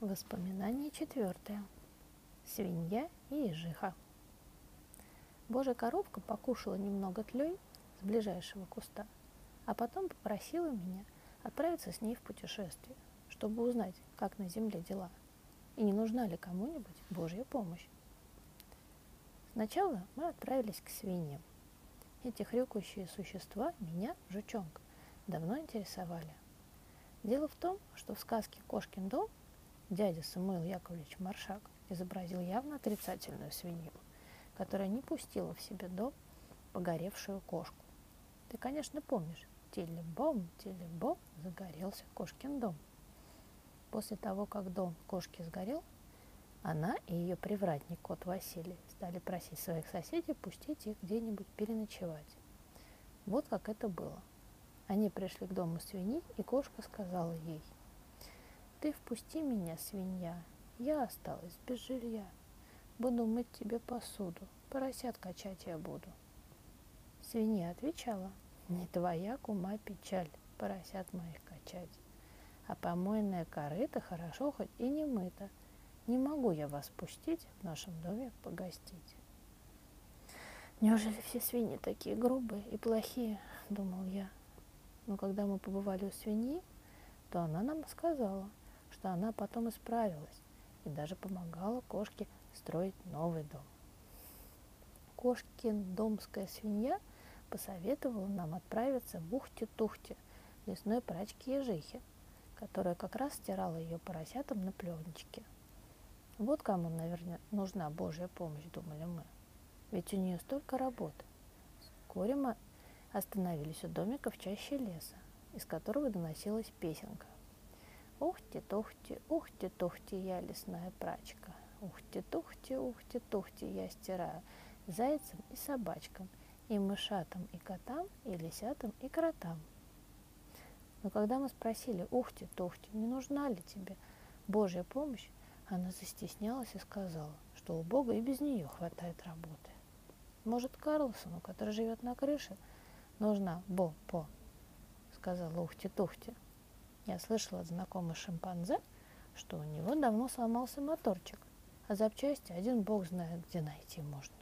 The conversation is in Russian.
Воспоминание четвертое. Свинья и ежиха. Божья коровка покушала немного тлей с ближайшего куста, а потом попросила меня отправиться с ней в путешествие, чтобы узнать, как на земле дела, и не нужна ли кому-нибудь Божья помощь. Сначала мы отправились к свиньям. Эти хрюкающие существа меня, жучонка, давно интересовали. Дело в том, что в сказке «Кошкин дом» Дядя Самуил Яковлевич Маршак изобразил явно отрицательную свинью, которая не пустила в себе дом погоревшую кошку. Ты, конечно, помнишь, телебом, телебом, загорелся кошкин дом. После того, как дом кошки сгорел, она и ее привратник кот Василий стали просить своих соседей пустить их где-нибудь переночевать. Вот как это было. Они пришли к дому свиньи, и кошка сказала ей – ты впусти меня, свинья, я осталась без жилья. Буду мыть тебе посуду, поросят качать я буду. Свинья отвечала, не твоя кума печаль, поросят моих качать. А помойная корыта хорошо хоть и не мыта. Не могу я вас пустить в нашем доме погостить. Неужели все свиньи такие грубые и плохие, думал я. Но когда мы побывали у свиньи, то она нам сказала – что она потом исправилась и даже помогала кошке строить новый дом. Кошкин домская свинья посоветовала нам отправиться в Ухте-Тухте, лесной прачке ежихи, которая как раз стирала ее поросятам на пленочке. Вот кому, наверное, нужна Божья помощь, думали мы. Ведь у нее столько работы. Вскоре мы остановились у домика в чаще леса, из которого доносилась песенка – Ухти-тухти, ухти-тухти, я лесная прачка. Ухти-тухти, ухти-тухти, я стираю зайцам и собачкам, и мышатам, и котам, и лисятам, и кротам. Но когда мы спросили, ухти-тухти, не нужна ли тебе Божья помощь, она застеснялась и сказала, что у Бога и без нее хватает работы. Может, Карлсону, который живет на крыше, нужна Бо-По, сказала Ухти-Тухти. Я слышала от знакомых шимпанзе, что у него давно сломался моторчик, а запчасти один бог знает, где найти можно.